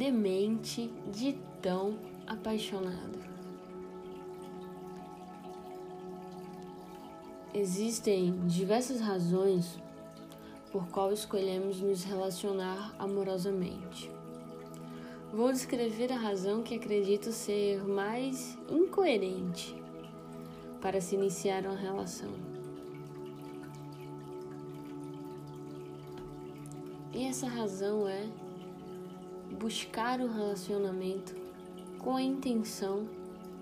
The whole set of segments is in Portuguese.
demente de tão apaixonado. Existem diversas razões por qual escolhemos nos relacionar amorosamente. Vou descrever a razão que acredito ser mais incoerente para se iniciar uma relação. E essa razão é buscar um relacionamento com a intenção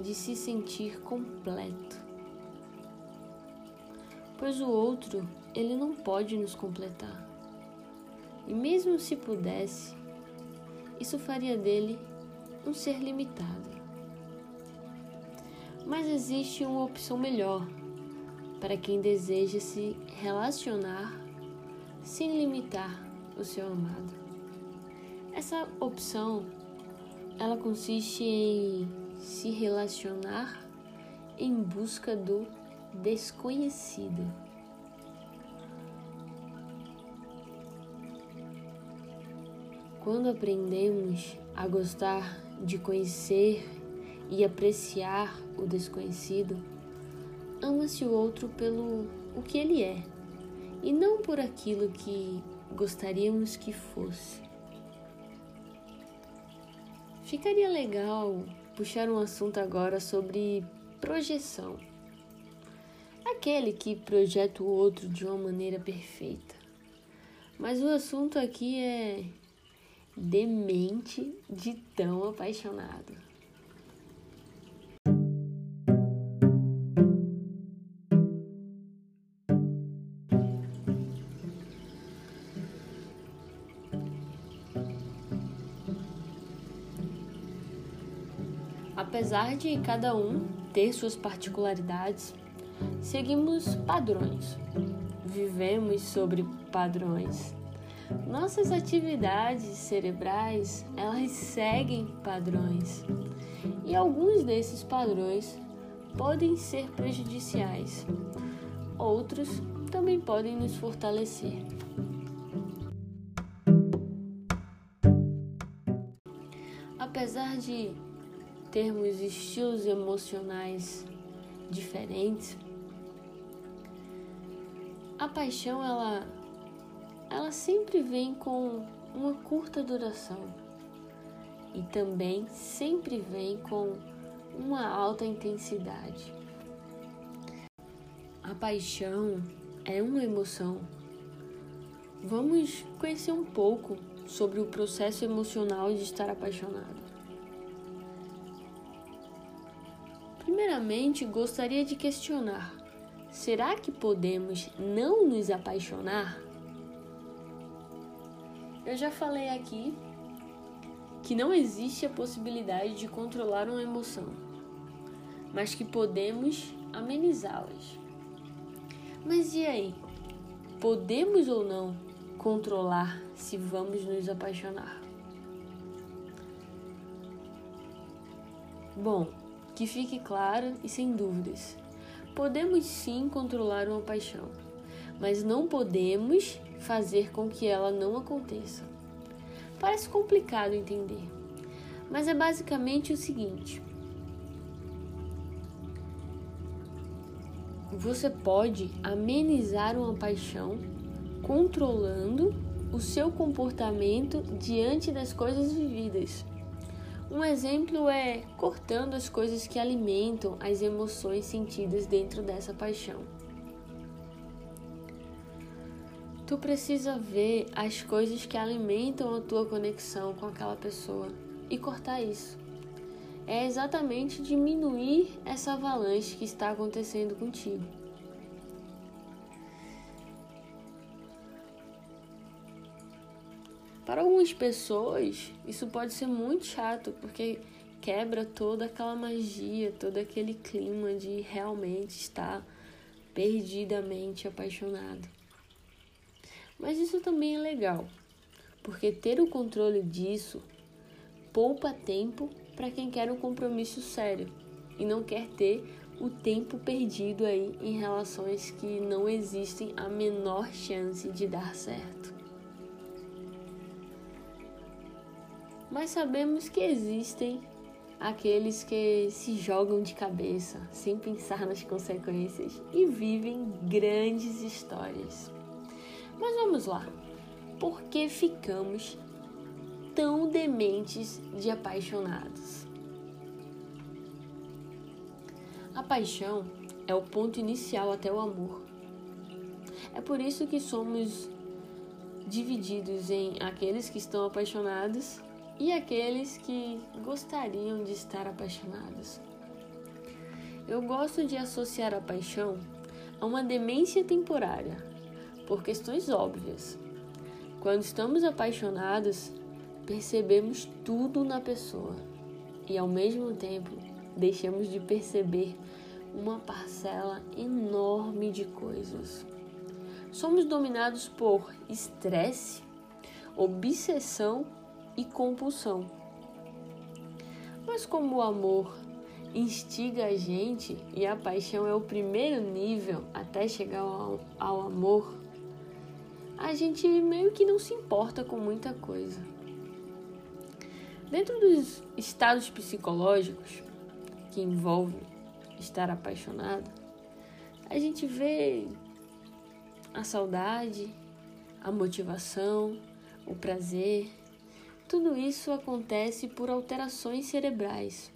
de se sentir completo. Pois o outro, ele não pode nos completar. E mesmo se pudesse, isso faria dele um ser limitado. Mas existe uma opção melhor para quem deseja se relacionar sem limitar o seu amado. Essa opção ela consiste em se relacionar em busca do desconhecido. Quando aprendemos a gostar de conhecer e apreciar o desconhecido, ama-se o outro pelo o que ele é e não por aquilo que gostaríamos que fosse. Ficaria legal puxar um assunto agora sobre projeção. Aquele que projeta o outro de uma maneira perfeita. Mas o assunto aqui é demente de tão apaixonado. Apesar de cada um ter suas particularidades, seguimos padrões, vivemos sobre padrões. Nossas atividades cerebrais, elas seguem padrões. E alguns desses padrões podem ser prejudiciais. Outros também podem nos fortalecer. Apesar de termos estilos emocionais diferentes, a paixão ela ela sempre vem com uma curta duração e também sempre vem com uma alta intensidade. A paixão é uma emoção. Vamos conhecer um pouco sobre o processo emocional de estar apaixonado. Primeiramente, gostaria de questionar: será que podemos não nos apaixonar? Eu já falei aqui que não existe a possibilidade de controlar uma emoção, mas que podemos amenizá-las. Mas e aí? Podemos ou não controlar se vamos nos apaixonar? Bom, que fique claro e sem dúvidas. Podemos sim controlar uma paixão, mas não podemos fazer com que ela não aconteça. Parece complicado entender, mas é basicamente o seguinte: você pode amenizar uma paixão controlando o seu comportamento diante das coisas vividas. Um exemplo é cortando as coisas que alimentam as emoções sentidas dentro dessa paixão. Tu precisa ver as coisas que alimentam a tua conexão com aquela pessoa e cortar isso. É exatamente diminuir essa avalanche que está acontecendo contigo. Para algumas pessoas, isso pode ser muito chato, porque quebra toda aquela magia, todo aquele clima de realmente estar perdidamente apaixonado. Mas isso também é legal, porque ter o controle disso poupa tempo para quem quer um compromisso sério e não quer ter o tempo perdido aí em relações que não existem a menor chance de dar certo. Mas sabemos que existem aqueles que se jogam de cabeça sem pensar nas consequências e vivem grandes histórias. Mas vamos lá. Por que ficamos tão dementes de apaixonados? A paixão é o ponto inicial até o amor. É por isso que somos divididos em aqueles que estão apaixonados e aqueles que gostariam de estar apaixonados. Eu gosto de associar a paixão a uma demência temporária, por questões óbvias. Quando estamos apaixonados, percebemos tudo na pessoa e, ao mesmo tempo, deixamos de perceber uma parcela enorme de coisas. Somos dominados por estresse, obsessão e compulsão. Mas como o amor instiga a gente e a paixão é o primeiro nível até chegar ao, ao amor, a gente meio que não se importa com muita coisa. Dentro dos estados psicológicos que envolvem estar apaixonado, a gente vê a saudade, a motivação, o prazer, tudo isso acontece por alterações cerebrais.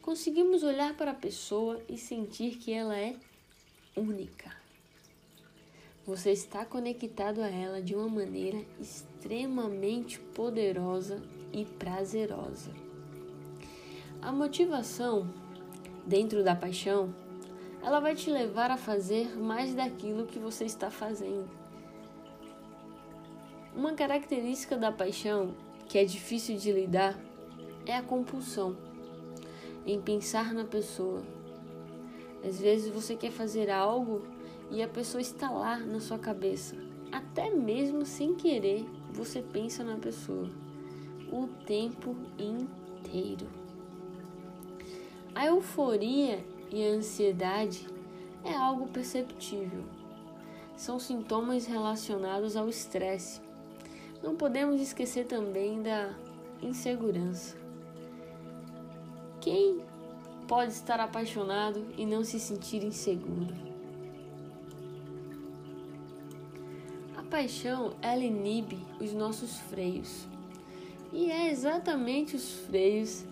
Conseguimos olhar para a pessoa e sentir que ela é única. Você está conectado a ela de uma maneira extremamente poderosa e prazerosa. A motivação dentro da paixão, ela vai te levar a fazer mais daquilo que você está fazendo. Uma característica da paixão que é difícil de lidar é a compulsão em pensar na pessoa. Às vezes você quer fazer algo e a pessoa está lá na sua cabeça. Até mesmo sem querer, você pensa na pessoa o tempo inteiro. A euforia e a ansiedade é algo perceptível. São sintomas relacionados ao estresse não podemos esquecer também da insegurança. Quem pode estar apaixonado e não se sentir inseguro? A paixão, ela inibe os nossos freios. E é exatamente os freios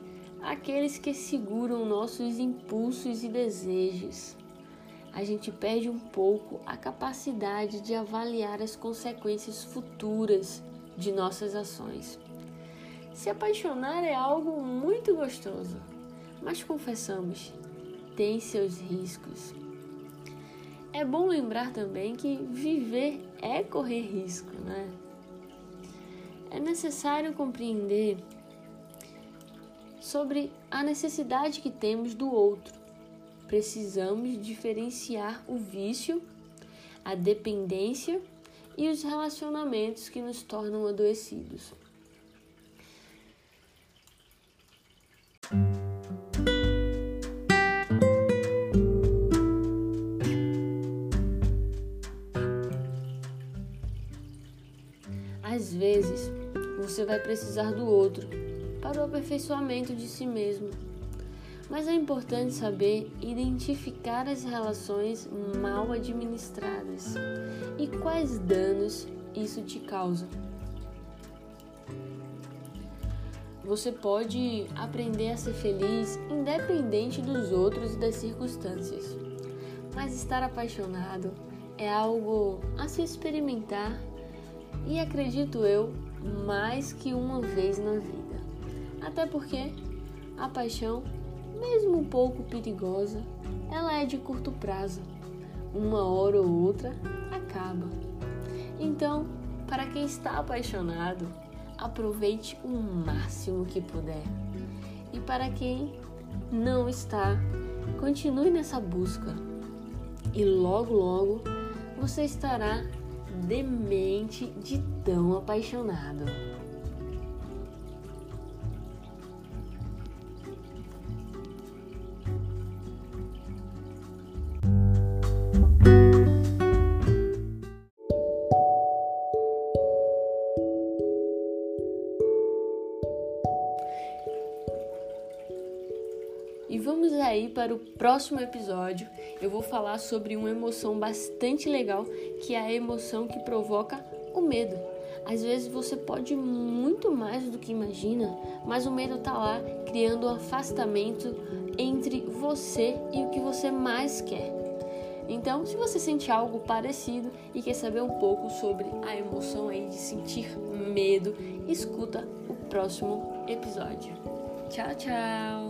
aqueles que seguram nossos impulsos e desejos. A gente perde um pouco a capacidade de avaliar as consequências futuras de nossas ações. Se apaixonar é algo muito gostoso, mas confessamos, tem seus riscos. É bom lembrar também que viver é correr risco, né? É necessário compreender sobre a necessidade que temos do outro. Precisamos diferenciar o vício, a dependência e os relacionamentos que nos tornam adoecidos. Às vezes, você vai precisar do outro para o aperfeiçoamento de si mesmo. Mas é importante saber identificar as relações mal administradas e quais danos isso te causa. Você pode aprender a ser feliz independente dos outros e das circunstâncias, mas estar apaixonado é algo a se experimentar e acredito eu mais que uma vez na vida. Até porque a paixão, mesmo um pouco perigosa, ela é de curto prazo. Uma hora ou outra acaba. Então, para quem está apaixonado, aproveite o máximo que puder. E para quem não está, continue nessa busca. E logo, logo você estará demente de tão apaixonado. Vamos aí para o próximo episódio. Eu vou falar sobre uma emoção bastante legal, que é a emoção que provoca o medo. Às vezes você pode muito mais do que imagina, mas o medo está lá criando um afastamento entre você e o que você mais quer. Então, se você sente algo parecido e quer saber um pouco sobre a emoção aí de sentir medo, escuta o próximo episódio. Tchau, tchau!